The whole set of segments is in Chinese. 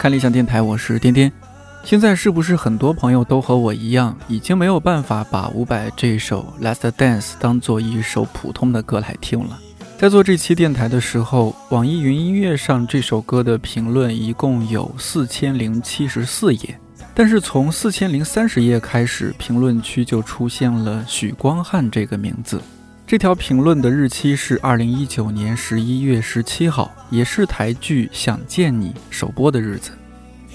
看理想电台，我是颠颠。现在是不是很多朋友都和我一样，已经没有办法把伍佰这首《Last Dance》当做一首普通的歌来听了？在做这期电台的时候，网易云音乐上这首歌的评论一共有四千零七十四页，但是从四千零三十页开始，评论区就出现了许光汉这个名字。这条评论的日期是二零一九年十一月十七号，也是台剧《想见你》首播的日子。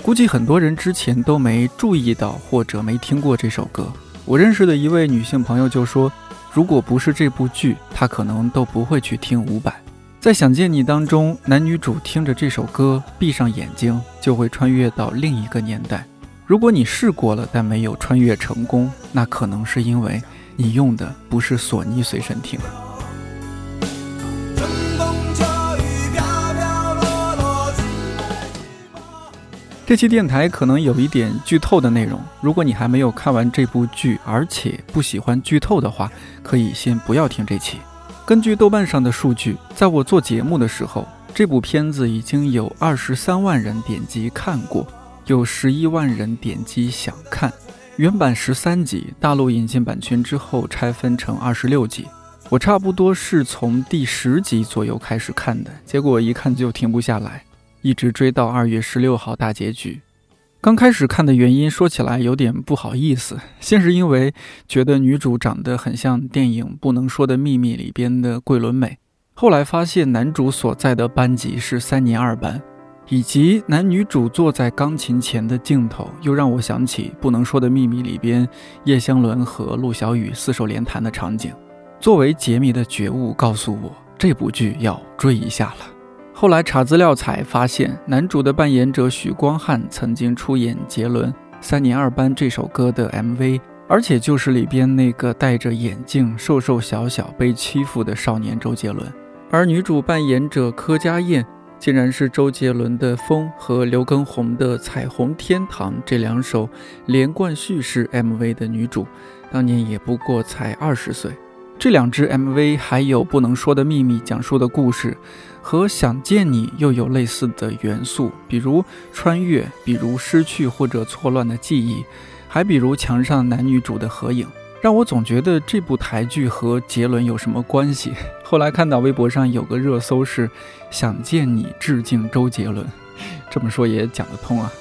估计很多人之前都没注意到或者没听过这首歌。我认识的一位女性朋友就说，如果不是这部剧，她可能都不会去听伍佰。在《想见你》当中，男女主听着这首歌，闭上眼睛就会穿越到另一个年代。如果你试过了，但没有穿越成功，那可能是因为你用的不是索尼随身听。这期电台可能有一点剧透的内容，如果你还没有看完这部剧，而且不喜欢剧透的话，可以先不要听这期。根据豆瓣上的数据，在我做节目的时候，这部片子已经有二十三万人点击看过，有十一万人点击想看。原版十三集，大陆引进版权之后拆分成二十六集。我差不多是从第十集左右开始看的，结果一看就停不下来。一直追到二月十六号大结局。刚开始看的原因说起来有点不好意思，先是因为觉得女主长得很像电影《不能说的秘密》里边的桂纶镁，后来发现男主所在的班级是三年二班，以及男女主坐在钢琴前的镜头，又让我想起《不能说的秘密》里边叶湘伦和陆小雨四手联弹的场景。作为杰迷的觉悟告诉我，这部剧要追一下了。后来查资料才发现，男主的扮演者许光汉曾经出演杰伦《三年二班》这首歌的 MV，而且就是里边那个戴着眼镜、瘦瘦小小、被欺负的少年周杰伦。而女主扮演者柯佳燕，竟然是周杰伦的《风》和刘畊宏的《彩虹天堂》这两首连贯叙事 MV 的女主，当年也不过才二十岁。这两支 MV 还有《不能说的秘密》讲述的故事，和《想见你》又有类似的元素，比如穿越，比如失去或者错乱的记忆，还比如墙上男女主的合影，让我总觉得这部台剧和杰伦有什么关系。后来看到微博上有个热搜是“想见你致敬周杰伦”，这么说也讲得通啊。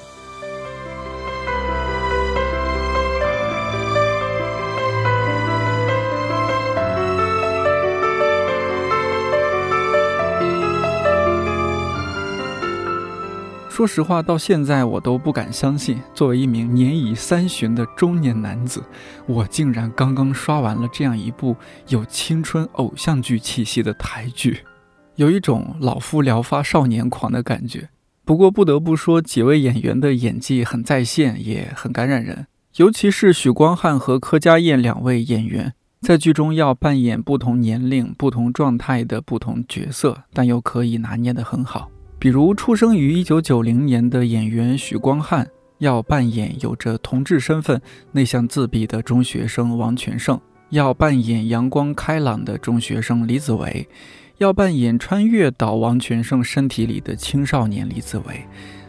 说实话，到现在我都不敢相信，作为一名年已三旬的中年男子，我竟然刚刚刷完了这样一部有青春偶像剧气息的台剧，有一种老夫聊发少年狂的感觉。不过不得不说，几位演员的演技很在线，也很感染人，尤其是许光汉和柯佳燕两位演员，在剧中要扮演不同年龄、不同状态的不同角色，但又可以拿捏得很好。比如出生于一九九零年的演员许光汉，要扮演有着同志身份、内向自闭的中学生王全胜；要扮演阳光开朗的中学生李子维；要扮演穿越到王全胜身体里的青少年李子维；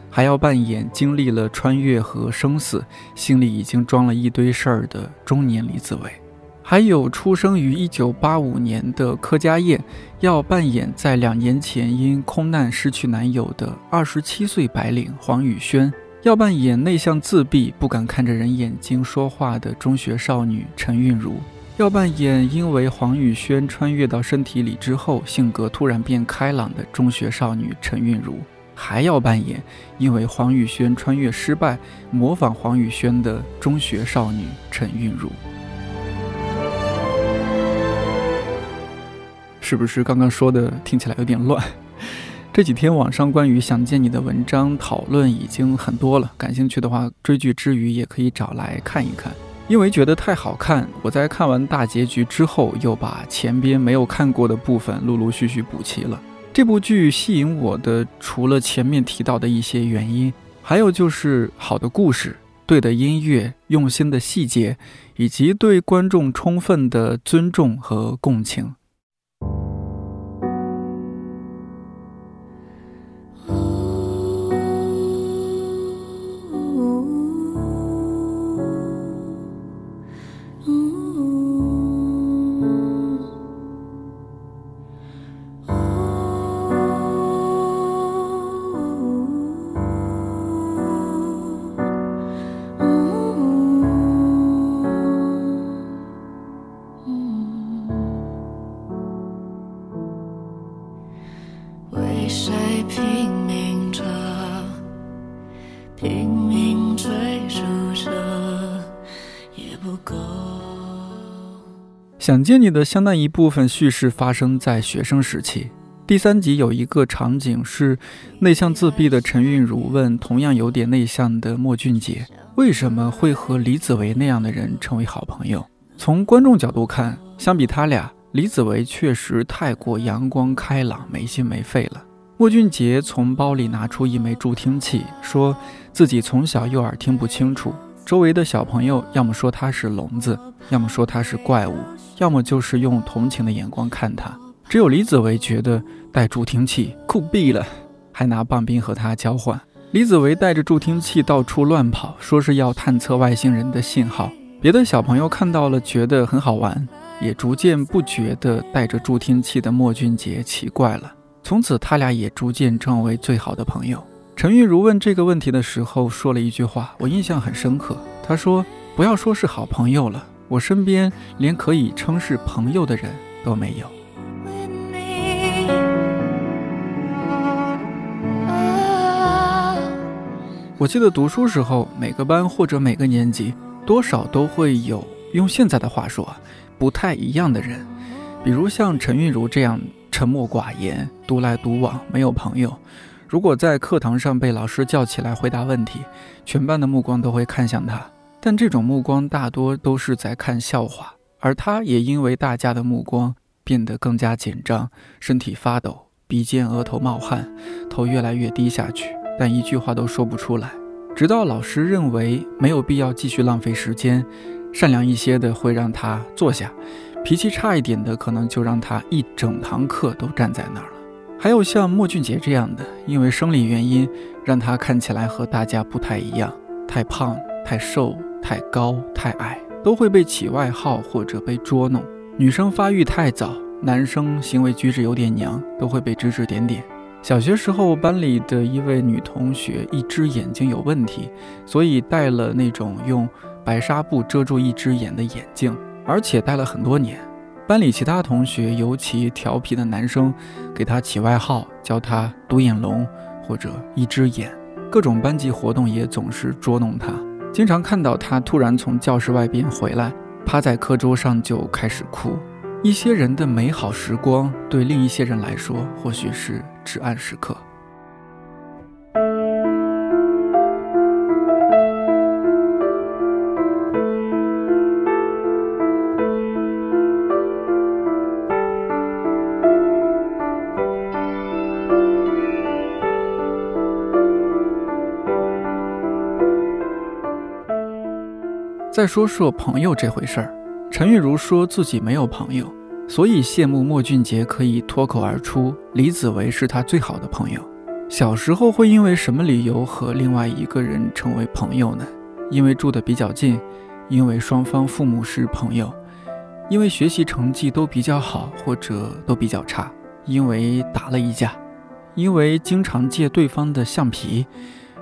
还要扮演经历了穿越和生死、心里已经装了一堆事儿的中年李子维。还有出生于一九八五年的柯佳燕，要扮演在两年前因空难失去男友的二十七岁白领黄宇轩；要扮演内向自闭、不敢看着人眼睛说话的中学少女陈韵如；要扮演因为黄宇轩穿越到身体里之后性格突然变开朗的中学少女陈韵如；还要扮演因为黄宇轩穿越失败模仿黄宇轩的中学少女陈韵如。是不是刚刚说的听起来有点乱？这几天网上关于想见你的文章讨论已经很多了，感兴趣的话，追剧之余也可以找来看一看。因为觉得太好看，我在看完大结局之后，又把前边没有看过的部分陆陆续续补齐了。这部剧吸引我的，除了前面提到的一些原因，还有就是好的故事。对的音乐、用心的细节，以及对观众充分的尊重和共情。谁拼命着，拼命追逐着，也不够。想见你的相当一部分叙事发生在学生时期。第三集有一个场景是内向自闭的陈韵如问同样有点内向的莫俊杰，为什么会和李子维那样的人成为好朋友？从观众角度看，相比他俩，李子维确实太过阳光开朗、没心没肺了。莫俊杰从包里拿出一枚助听器，说自己从小右耳听不清楚，周围的小朋友要么说他是聋子，要么说他是怪物，要么就是用同情的眼光看他。只有李子维觉得带助听器酷毙了，还拿棒冰和他交换。李子维带着助听器到处乱跑，说是要探测外星人的信号。别的小朋友看到了，觉得很好玩，也逐渐不觉得带着助听器的莫俊杰奇怪了。从此，他俩也逐渐成为最好的朋友。陈玉如问这个问题的时候，说了一句话，我印象很深刻。他说：“不要说是好朋友了，我身边连可以称是朋友的人都没有。”我记得读书时候，每个班或者每个年级，多少都会有用现在的话说，不太一样的人，比如像陈韵如这样沉默寡言、独来独往、没有朋友。如果在课堂上被老师叫起来回答问题，全班的目光都会看向他，但这种目光大多都是在看笑话，而他也因为大家的目光变得更加紧张，身体发抖，鼻尖、额头冒汗，头越来越低下去，但一句话都说不出来。直到老师认为没有必要继续浪费时间，善良一些的会让他坐下，脾气差一点的可能就让他一整堂课都站在那儿了。还有像莫俊杰这样的，因为生理原因，让他看起来和大家不太一样，太胖、太瘦、太高、太矮，都会被起外号或者被捉弄。女生发育太早，男生行为举止有点娘，都会被指指点点。小学时候，班里的一位女同学一只眼睛有问题，所以戴了那种用白纱布遮住一只眼的眼镜，而且待了很多年。班里其他同学，尤其调皮的男生，给他起外号，叫他“独眼龙”或者“一只眼”。各种班级活动也总是捉弄他，经常看到他突然从教室外边回来，趴在课桌上就开始哭。一些人的美好时光，对另一些人来说，或许是至暗时刻。再说说朋友这回事儿，陈玉如说自己没有朋友，所以羡慕莫俊杰可以脱口而出李子维是他最好的朋友。小时候会因为什么理由和另外一个人成为朋友呢？因为住的比较近，因为双方父母是朋友，因为学习成绩都比较好或者都比较差，因为打了一架，因为经常借对方的橡皮，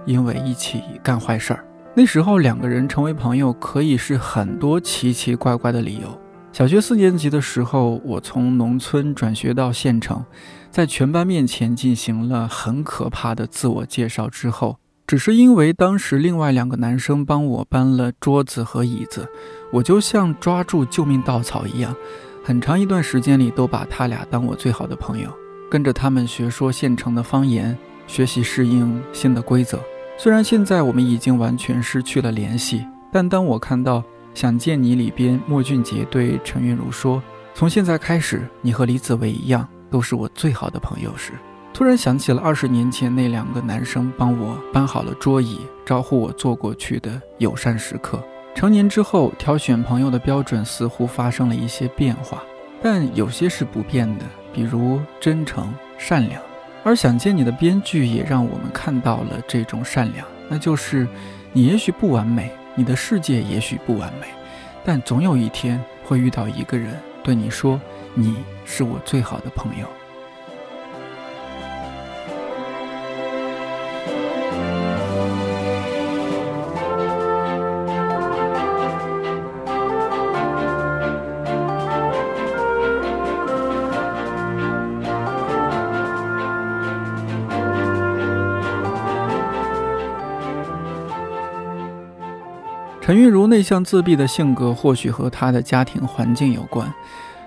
因为一起干坏事儿。那时候两个人成为朋友，可以是很多奇奇怪怪的理由。小学四年级的时候，我从农村转学到县城，在全班面前进行了很可怕的自我介绍之后，只是因为当时另外两个男生帮我搬了桌子和椅子，我就像抓住救命稻草一样，很长一段时间里都把他俩当我最好的朋友，跟着他们学说县城的方言，学习适应新的规则。虽然现在我们已经完全失去了联系，但当我看到《想见你》里边莫俊杰对陈韵如说：“从现在开始，你和李子维一样，都是我最好的朋友时，突然想起了二十年前那两个男生帮我搬好了桌椅，招呼我坐过去的友善时刻。成年之后，挑选朋友的标准似乎发生了一些变化，但有些是不变的，比如真诚、善良。而想见你的编剧也让我们看到了这种善良，那就是你也许不完美，你的世界也许不完美，但总有一天会遇到一个人对你说：“你是我最好的朋友。”陈韵如内向自闭的性格，或许和她的家庭环境有关。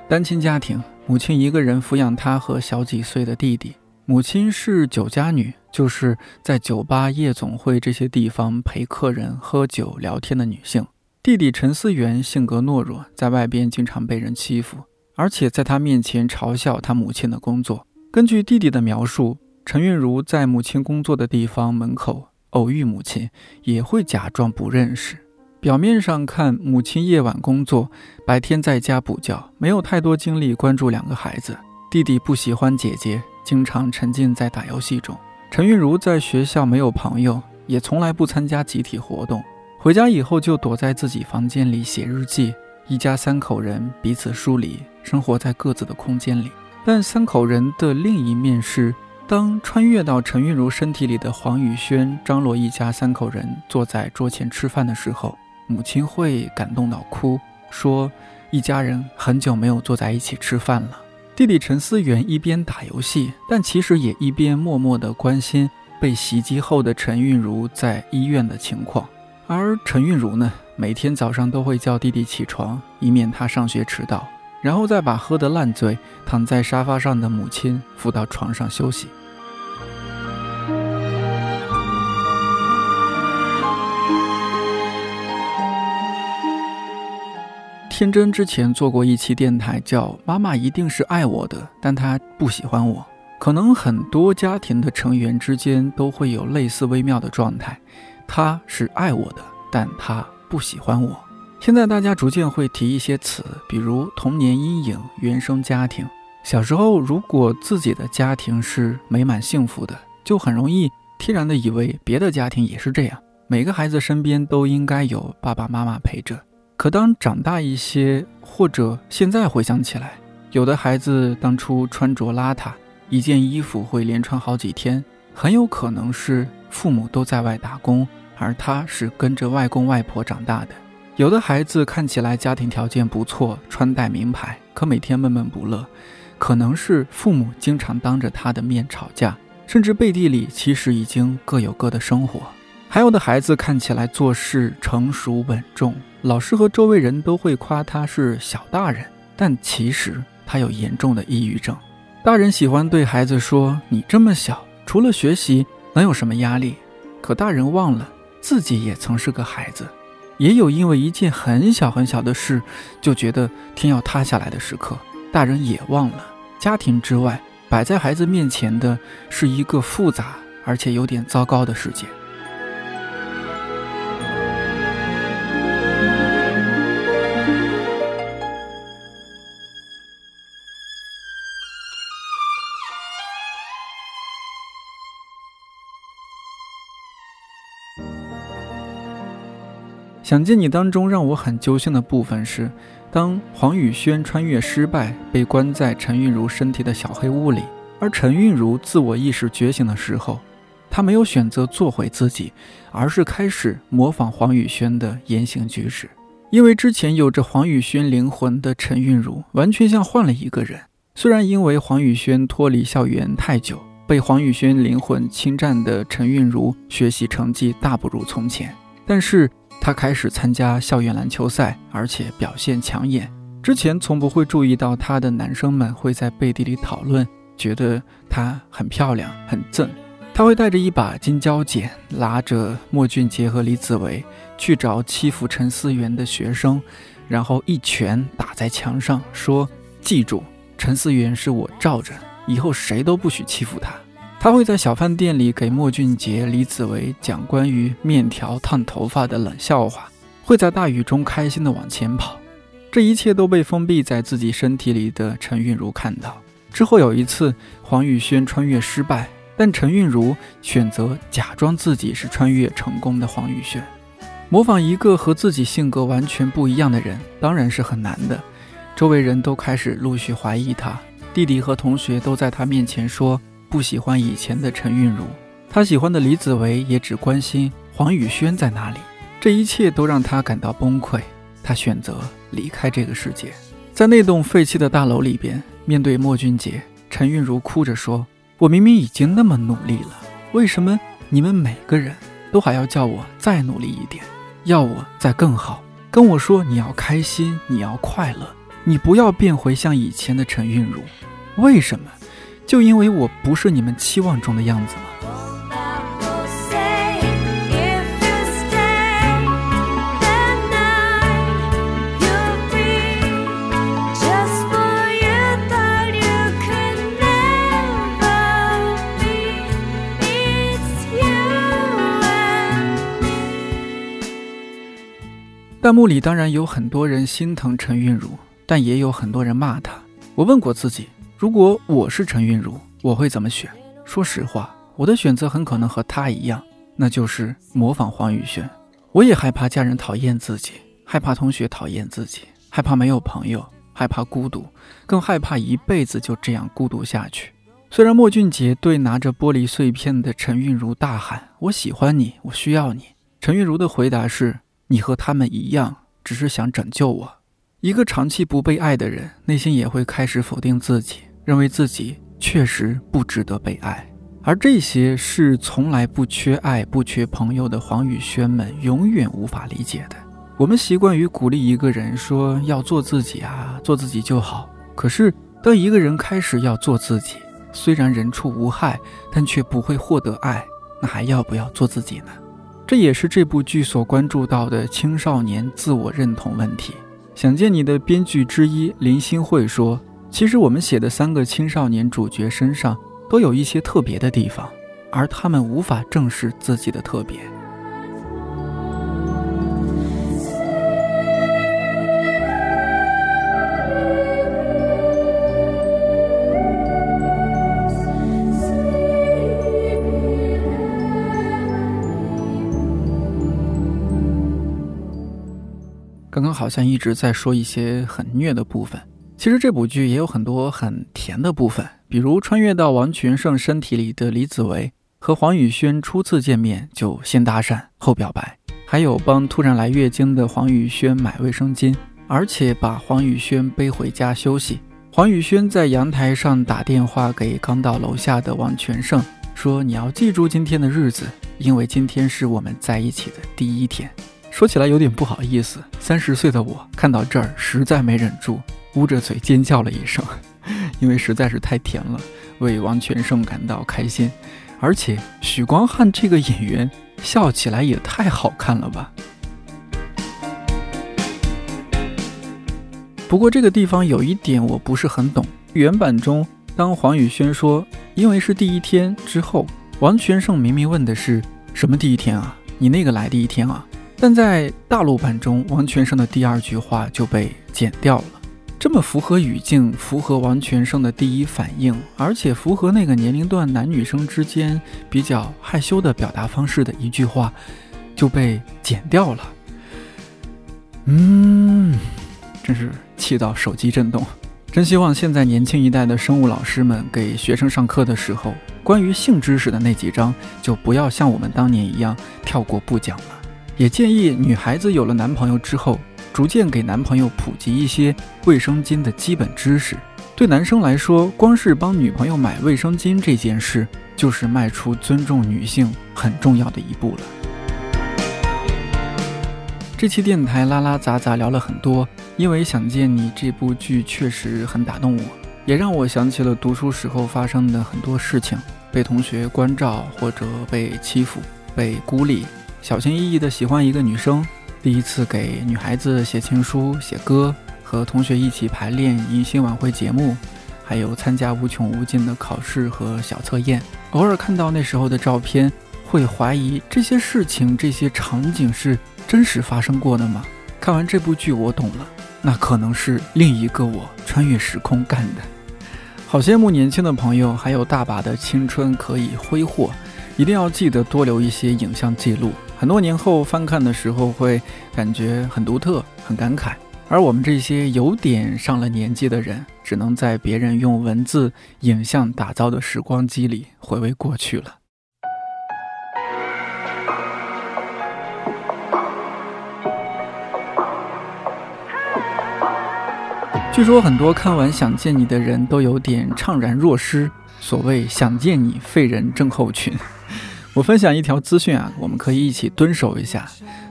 单亲家庭，母亲一个人抚养她和小几岁的弟弟。母亲是酒家女，就是在酒吧、夜总会这些地方陪客人喝酒聊天的女性。弟弟陈思源性格懦弱，在外边经常被人欺负，而且在他面前嘲笑他母亲的工作。根据弟弟的描述，陈韵如在母亲工作的地方门口偶遇母亲，也会假装不认识。表面上看，母亲夜晚工作，白天在家补觉，没有太多精力关注两个孩子。弟弟不喜欢姐姐，经常沉浸在打游戏中。陈韵如在学校没有朋友，也从来不参加集体活动。回家以后就躲在自己房间里写日记。一家三口人彼此疏离，生活在各自的空间里。但三口人的另一面是，当穿越到陈韵如身体里的黄宇轩、张罗一家三口人坐在桌前吃饭的时候。母亲会感动到哭，说：“一家人很久没有坐在一起吃饭了。”弟弟陈思源一边打游戏，但其实也一边默默地关心被袭击后的陈韵如在医院的情况。而陈韵如呢，每天早上都会叫弟弟起床，以免他上学迟到，然后再把喝得烂醉、躺在沙发上的母亲扶到床上休息。天真之前做过一期电台，叫《妈妈一定是爱我的，但她不喜欢我》。可能很多家庭的成员之间都会有类似微妙的状态，她是爱我的，但她不喜欢我。现在大家逐渐会提一些词，比如童年阴影、原生家庭。小时候，如果自己的家庭是美满幸福的，就很容易天然的以为别的家庭也是这样，每个孩子身边都应该有爸爸妈妈陪着。可当长大一些，或者现在回想起来，有的孩子当初穿着邋遢，一件衣服会连穿好几天，很有可能是父母都在外打工，而他是跟着外公外婆长大的。有的孩子看起来家庭条件不错，穿戴名牌，可每天闷闷不乐，可能是父母经常当着他的面吵架，甚至背地里其实已经各有各的生活。还有的孩子看起来做事成熟稳重，老师和周围人都会夸他是小大人，但其实他有严重的抑郁症。大人喜欢对孩子说：“你这么小，除了学习能有什么压力？”可大人忘了自己也曾是个孩子，也有因为一件很小很小的事就觉得天要塌下来的时刻。大人也忘了，家庭之外摆在孩子面前的是一个复杂而且有点糟糕的世界。想见你当中让我很揪心的部分是，当黄宇轩穿越失败，被关在陈韵如身体的小黑屋里，而陈韵如自我意识觉醒的时候，他没有选择做回自己，而是开始模仿黄宇轩的言行举止。因为之前有着黄宇轩灵魂的陈韵如，完全像换了一个人。虽然因为黄宇轩脱离校园太久，被黄宇轩灵魂侵占的陈韵如学习成绩大不如从前，但是。他开始参加校园篮球赛，而且表现抢眼。之前从不会注意到他的男生们会在背地里讨论，觉得她很漂亮、很正。他会带着一把金胶剪，拉着莫俊杰和李子维去找欺负陈思源的学生，然后一拳打在墙上，说：“记住，陈思源是我罩着，以后谁都不许欺负他。”他会在小饭店里给莫俊杰、李子维讲关于面条烫头发的冷笑话，会在大雨中开心地往前跑。这一切都被封闭在自己身体里的陈韵如看到。之后有一次，黄宇轩穿越失败，但陈韵如选择假装自己是穿越成功的黄宇轩。模仿一个和自己性格完全不一样的人，当然是很难的。周围人都开始陆续怀疑他，弟弟和同学都在他面前说不喜欢以前的陈韵如，他喜欢的李子维也只关心黄宇轩在哪里。这一切都让他感到崩溃，他选择离开这个世界。在那栋废弃的大楼里边，面对莫俊杰，陈韵如哭着说：“我明明已经那么努力了，为什么你们每个人都还要叫我再努力一点？”要我再更好，跟我说你要开心，你要快乐，你不要变回像以前的陈韵如。为什么？就因为我不是你们期望中的样子吗？弹幕里当然有很多人心疼陈韵如，但也有很多人骂她。我问过自己，如果我是陈韵如，我会怎么选？说实话，我的选择很可能和他一样，那就是模仿黄宇轩。我也害怕家人讨厌自己，害怕同学讨厌自己，害怕没有朋友，害怕孤独，更害怕一辈子就这样孤独下去。虽然莫俊杰对拿着玻璃碎片的陈韵如大喊：“我喜欢你，我需要你。”陈韵如的回答是。你和他们一样，只是想拯救我。一个长期不被爱的人，内心也会开始否定自己，认为自己确实不值得被爱。而这些是从来不缺爱、不缺朋友的黄宇轩们永远无法理解的。我们习惯于鼓励一个人说要做自己啊，做自己就好。可是当一个人开始要做自己，虽然人畜无害，但却不会获得爱，那还要不要做自己呢？这也是这部剧所关注到的青少年自我认同问题。想见你的编剧之一林心慧说：“其实我们写的三个青少年主角身上都有一些特别的地方，而他们无法正视自己的特别。”刚刚好像一直在说一些很虐的部分，其实这部剧也有很多很甜的部分，比如穿越到王全胜身体里的李子维和黄宇轩初次见面就先搭讪后表白，还有帮突然来月经的黄宇轩买卫生巾，而且把黄宇轩背回家休息。黄宇轩在阳台上打电话给刚到楼下的王全胜，说你要记住今天的日子，因为今天是我们在一起的第一天。说起来有点不好意思，三十岁的我看到这儿实在没忍住，捂着嘴尖叫了一声，因为实在是太甜了，为王全胜感到开心。而且许光汉这个演员笑起来也太好看了吧。不过这个地方有一点我不是很懂，原版中当黄宇轩说“因为是第一天”之后，王全胜明明问的是什么第一天啊？你那个来第一天啊？但在大陆版中，王全胜的第二句话就被剪掉了。这么符合语境、符合王全胜的第一反应，而且符合那个年龄段男女生之间比较害羞的表达方式的一句话，就被剪掉了。嗯，真是气到手机震动。真希望现在年轻一代的生物老师们给学生上课的时候，关于性知识的那几章就不要像我们当年一样跳过不讲了。也建议女孩子有了男朋友之后，逐渐给男朋友普及一些卫生巾的基本知识。对男生来说，光是帮女朋友买卫生巾这件事，就是迈出尊重女性很重要的一步了。这期电台拉拉杂杂聊了很多，因为想见你这部剧确实很打动我，也让我想起了读书时候发生的很多事情：被同学关照，或者被欺负、被孤立。小心翼翼地喜欢一个女生，第一次给女孩子写情书、写歌，和同学一起排练迎新晚会节目，还有参加无穷无尽的考试和小测验。偶尔看到那时候的照片，会怀疑这些事情、这些场景是真实发生过的吗？看完这部剧，我懂了，那可能是另一个我穿越时空干的。好羡慕年轻的朋友，还有大把的青春可以挥霍，一定要记得多留一些影像记录。很多年后翻看的时候，会感觉很独特、很感慨。而我们这些有点上了年纪的人，只能在别人用文字、影像打造的时光机里回味过去了。据说很多看完《想见你》的人都有点怅然若失。所谓“想见你”，废人症候群。我分享一条资讯啊，我们可以一起蹲守一下。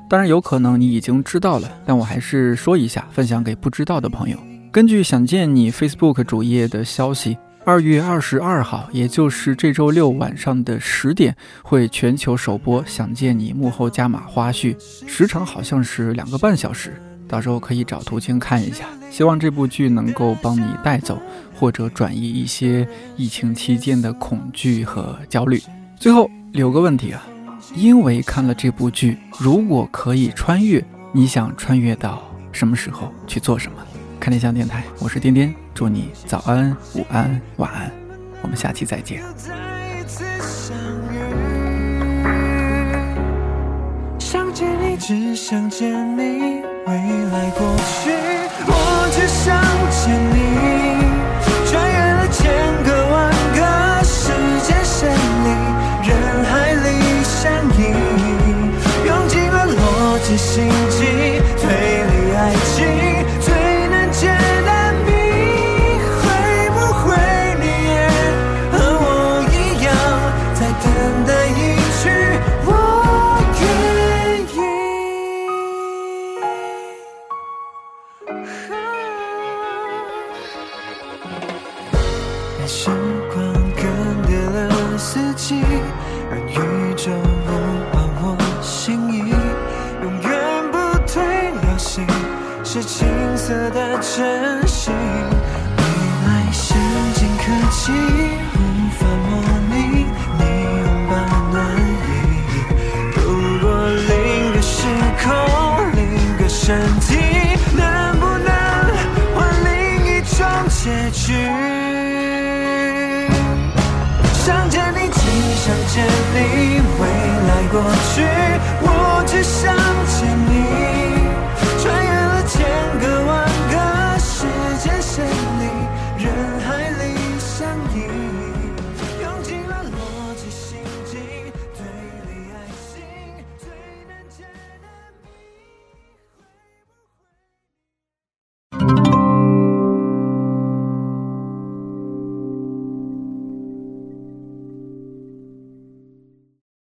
当然有可能你已经知道了，但我还是说一下，分享给不知道的朋友。根据想见你 Facebook 主页的消息，二月二十二号，也就是这周六晚上的十点，会全球首播《想见你》幕后加码花絮，时长好像是两个半小时，到时候可以找途径看一下。希望这部剧能够帮你带走或者转移一些疫情期间的恐惧和焦虑。最后留个问题啊。因为看了这部剧，如果可以穿越，你想穿越到什么时候去做什么？看理想电台，我是颠颠，祝你早安、午安、晚安，我们下期再见。想见你，只想见你，未来过去，我只想见你，心。想见你，未来过去，我只想见。